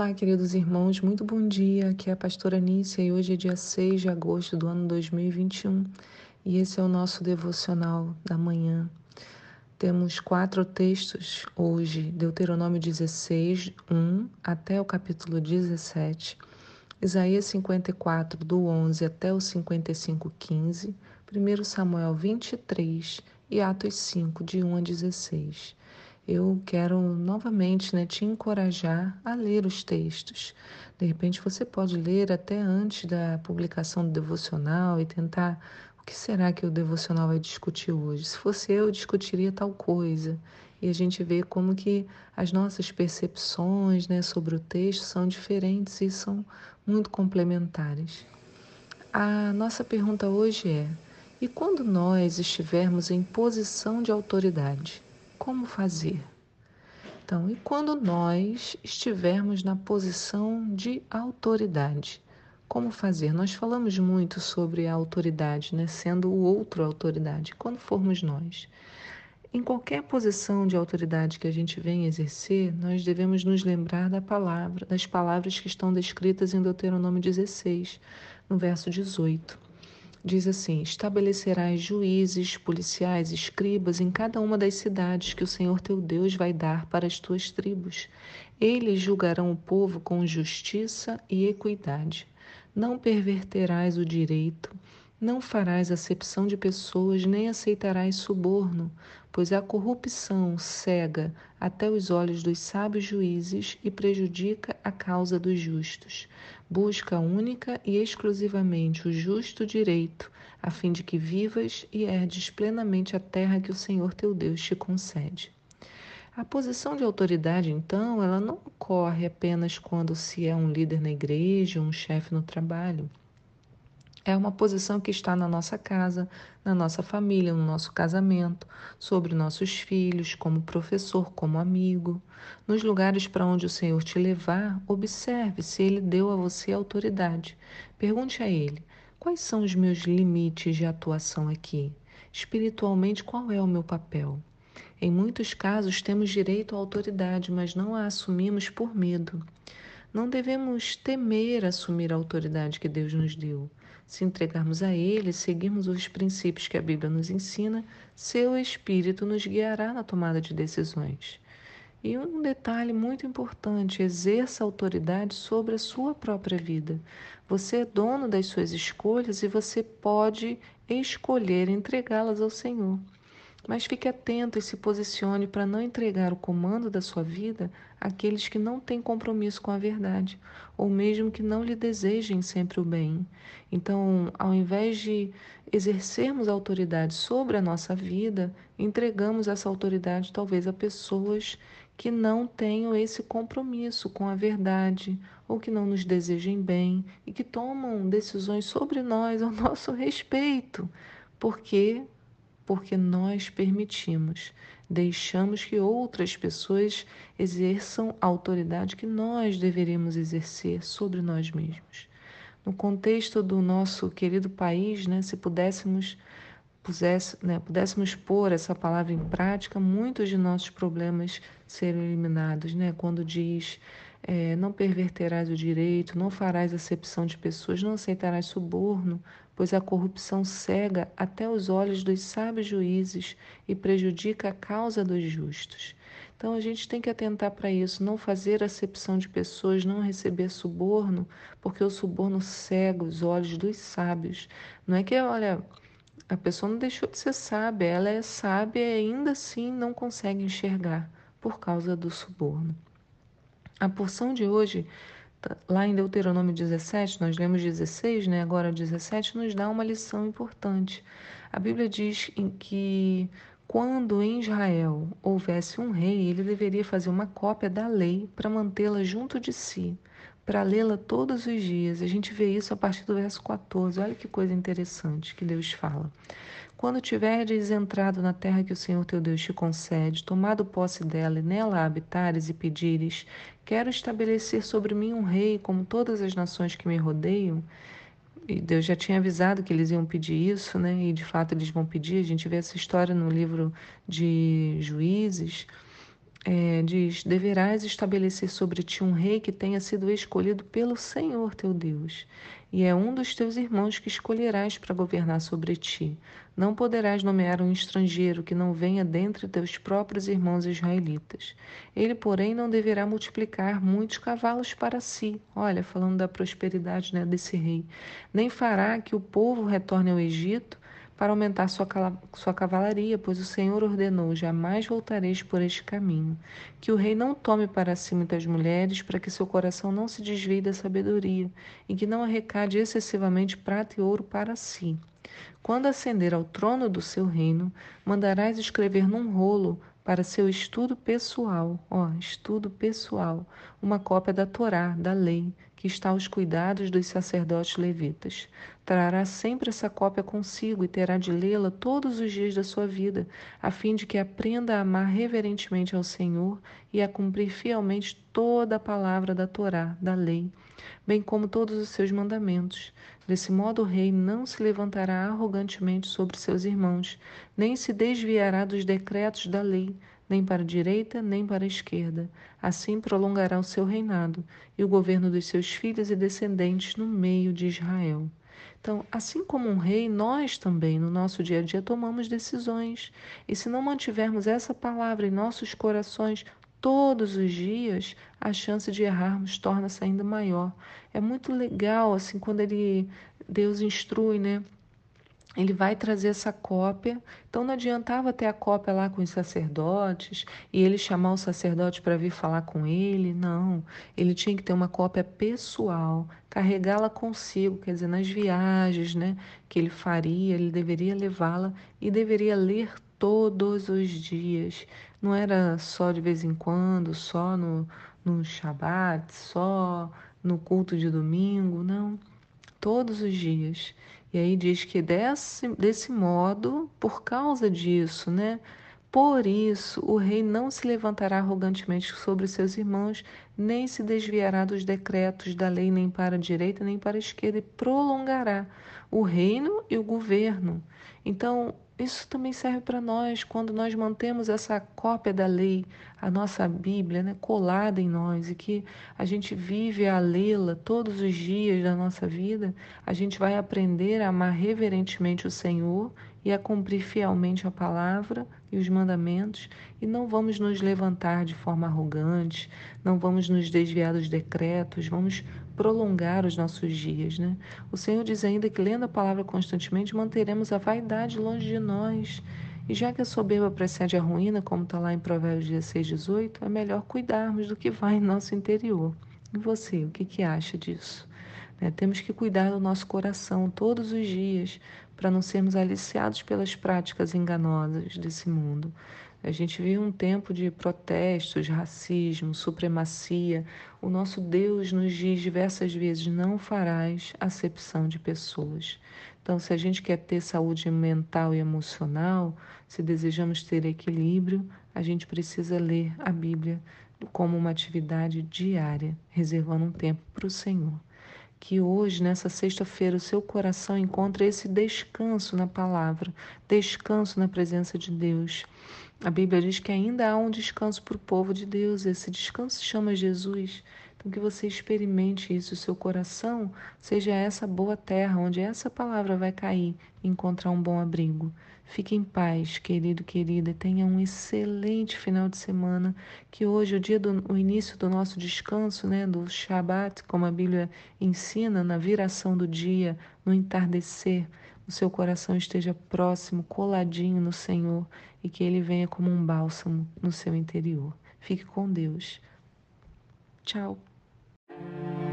Olá, queridos irmãos, muito bom dia. Aqui é a pastora Nícia e hoje é dia 6 de agosto do ano 2021 e esse é o nosso devocional da manhã. Temos quatro textos hoje: Deuteronômio 16, 1 até o capítulo 17, Isaías 54, do 11 até o 55, 15, 1 Samuel 23 e Atos 5, de 1 a 16 eu quero novamente né, te encorajar a ler os textos. De repente você pode ler até antes da publicação do devocional e tentar o que será que o devocional vai discutir hoje. Se fosse eu, eu discutiria tal coisa. E a gente vê como que as nossas percepções né, sobre o texto são diferentes e são muito complementares. A nossa pergunta hoje é: e quando nós estivermos em posição de autoridade? Como fazer. Então, e quando nós estivermos na posição de autoridade, como fazer? Nós falamos muito sobre a autoridade, né? sendo o outro autoridade, quando formos nós. Em qualquer posição de autoridade que a gente venha exercer, nós devemos nos lembrar da palavra, das palavras que estão descritas em Deuteronômio 16, no verso 18 Diz assim: Estabelecerás juízes, policiais, escribas em cada uma das cidades que o Senhor teu Deus vai dar para as tuas tribos. Eles julgarão o povo com justiça e equidade. Não perverterás o direito, não farás acepção de pessoas, nem aceitarás suborno, pois a corrupção cega até os olhos dos sábios juízes e prejudica a causa dos justos. Busca única e exclusivamente o justo direito, a fim de que vivas e herdes plenamente a terra que o Senhor teu Deus te concede. A posição de autoridade, então, ela não ocorre apenas quando se é um líder na igreja, um chefe no trabalho. É uma posição que está na nossa casa, na nossa família, no nosso casamento, sobre nossos filhos, como professor, como amigo. Nos lugares para onde o Senhor te levar, observe se Ele deu a você autoridade. Pergunte a Ele: quais são os meus limites de atuação aqui? Espiritualmente, qual é o meu papel? Em muitos casos, temos direito à autoridade, mas não a assumimos por medo. Não devemos temer assumir a autoridade que Deus nos deu. Se entregarmos a Ele, seguirmos os princípios que a Bíblia nos ensina, seu Espírito nos guiará na tomada de decisões. E um detalhe muito importante: exerça autoridade sobre a sua própria vida. Você é dono das suas escolhas e você pode escolher entregá-las ao Senhor. Mas fique atento e se posicione para não entregar o comando da sua vida àqueles que não têm compromisso com a verdade, ou mesmo que não lhe desejem sempre o bem. Então, ao invés de exercermos autoridade sobre a nossa vida, entregamos essa autoridade talvez a pessoas que não tenham esse compromisso com a verdade, ou que não nos desejem bem e que tomam decisões sobre nós ao nosso respeito, porque porque nós permitimos, deixamos que outras pessoas exerçam a autoridade que nós deveríamos exercer sobre nós mesmos. No contexto do nosso querido país, né, se pudéssemos pusesse, né, pudéssemos pôr essa palavra em prática, muitos de nossos problemas seriam eliminados, né? Quando diz é, não perverterás o direito, não farás acepção de pessoas, não aceitarás suborno, pois a corrupção cega até os olhos dos sábios juízes e prejudica a causa dos justos. Então a gente tem que atentar para isso, não fazer acepção de pessoas, não receber suborno, porque o suborno cega os olhos dos sábios. Não é que, olha, a pessoa não deixou de ser sábia, ela é sábia e ainda assim não consegue enxergar por causa do suborno. A porção de hoje, tá, lá em Deuteronômio 17, nós lemos 16, né? agora 17, nos dá uma lição importante. A Bíblia diz em que quando em Israel houvesse um rei, ele deveria fazer uma cópia da lei para mantê-la junto de si, para lê-la todos os dias. A gente vê isso a partir do verso 14. Olha que coisa interessante que Deus fala. Quando tiverdes entrado na terra que o Senhor teu Deus te concede, tomado posse dela e nela habitares e pedires, quero estabelecer sobre mim um rei como todas as nações que me rodeiam. E Deus já tinha avisado que eles iam pedir isso, né? E de fato eles vão pedir. A gente vê essa história no livro de Juízes. É, diz: Deverás estabelecer sobre ti um rei que tenha sido escolhido pelo Senhor teu Deus, e é um dos teus irmãos que escolherás para governar sobre ti. Não poderás nomear um estrangeiro que não venha dentre teus próprios irmãos israelitas. Ele, porém, não deverá multiplicar muitos cavalos para si. Olha, falando da prosperidade né, desse rei. Nem fará que o povo retorne ao Egito para aumentar sua, sua cavalaria, pois o Senhor ordenou: jamais voltareis por este caminho. Que o rei não tome para si muitas mulheres, para que seu coração não se desvie da sabedoria, e que não arrecade excessivamente prata e ouro para si. Quando ascender ao trono do seu reino, mandarás escrever num rolo para seu estudo pessoal, ó, estudo pessoal, uma cópia da Torá, da lei, que está aos cuidados dos sacerdotes levitas. Trará sempre essa cópia consigo e terá de lê-la todos os dias da sua vida, a fim de que aprenda a amar reverentemente ao Senhor e a cumprir fielmente toda a palavra da Torá, da lei, bem como todos os seus mandamentos. Desse modo, o rei não se levantará arrogantemente sobre seus irmãos, nem se desviará dos decretos da lei nem para a direita, nem para a esquerda. Assim prolongará o seu reinado e o governo dos seus filhos e descendentes no meio de Israel. Então, assim como um rei, nós também, no nosso dia a dia, tomamos decisões. E se não mantivermos essa palavra em nossos corações todos os dias, a chance de errarmos torna-se ainda maior. É muito legal, assim, quando ele, Deus instrui, né? Ele vai trazer essa cópia. Então não adiantava ter a cópia lá com os sacerdotes e ele chamar o sacerdote para vir falar com ele. Não, ele tinha que ter uma cópia pessoal, carregá-la consigo, quer dizer, nas viagens, né, que ele faria, ele deveria levá-la e deveria ler todos os dias. Não era só de vez em quando, só no no Shabat, só no culto de domingo, não. Todos os dias. E aí diz que desse, desse modo, por causa disso, né? Por isso, o rei não se levantará arrogantemente sobre seus irmãos, nem se desviará dos decretos da lei, nem para a direita, nem para a esquerda, e prolongará o reino e o governo. Então, isso também serve para nós quando nós mantemos essa cópia da lei, a nossa Bíblia, né, colada em nós e que a gente vive a lê-la todos os dias da nossa vida, a gente vai aprender a amar reverentemente o Senhor e a cumprir fielmente a palavra e os mandamentos, e não vamos nos levantar de forma arrogante, não vamos nos desviar dos decretos, vamos prolongar os nossos dias, né? O Senhor diz ainda que lendo a palavra constantemente manteremos a vaidade longe de nós. E já que a soberba precede a ruína, como está lá em Provérbios 16, 18, é melhor cuidarmos do que vai em nosso interior. E você, o que, que acha disso? Né? Temos que cuidar do nosso coração todos os dias para não sermos aliciados pelas práticas enganosas desse mundo. A gente vive um tempo de protestos, racismo, supremacia. O nosso Deus nos diz diversas vezes: não farás acepção de pessoas. Então, se a gente quer ter saúde mental e emocional, se desejamos ter equilíbrio, a gente precisa ler a Bíblia como uma atividade diária, reservando um tempo para o Senhor que hoje, nessa sexta-feira, o seu coração encontre esse descanso na palavra, descanso na presença de Deus. A Bíblia diz que ainda há um descanso para o povo de Deus, esse descanso se chama Jesus. Então, que você experimente isso, o seu coração seja essa boa terra onde essa palavra vai cair e encontrar um bom abrigo. Fique em paz, querido, querida, tenha um excelente final de semana. Que hoje, o dia do o início do nosso descanso, né, do Shabat, como a Bíblia ensina, na viração do dia, no entardecer, o seu coração esteja próximo, coladinho no Senhor e que ele venha como um bálsamo no seu interior. Fique com Deus. Tchau. Thank you.